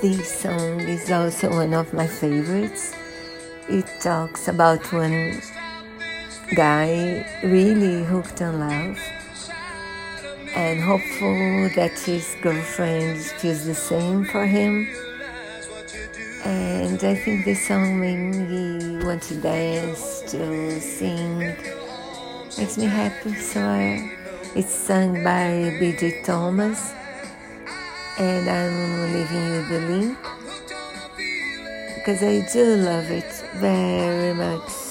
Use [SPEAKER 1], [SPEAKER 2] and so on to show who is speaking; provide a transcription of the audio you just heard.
[SPEAKER 1] this song is also one of my favorites. It talks about one guy really hooked on love and hopeful that his girlfriend feels the same for him. And I think this song made me want to dance, to sing, makes me happy. So I, it's sung by B.J. Thomas, and I'm leaving you the link because I do love it very much.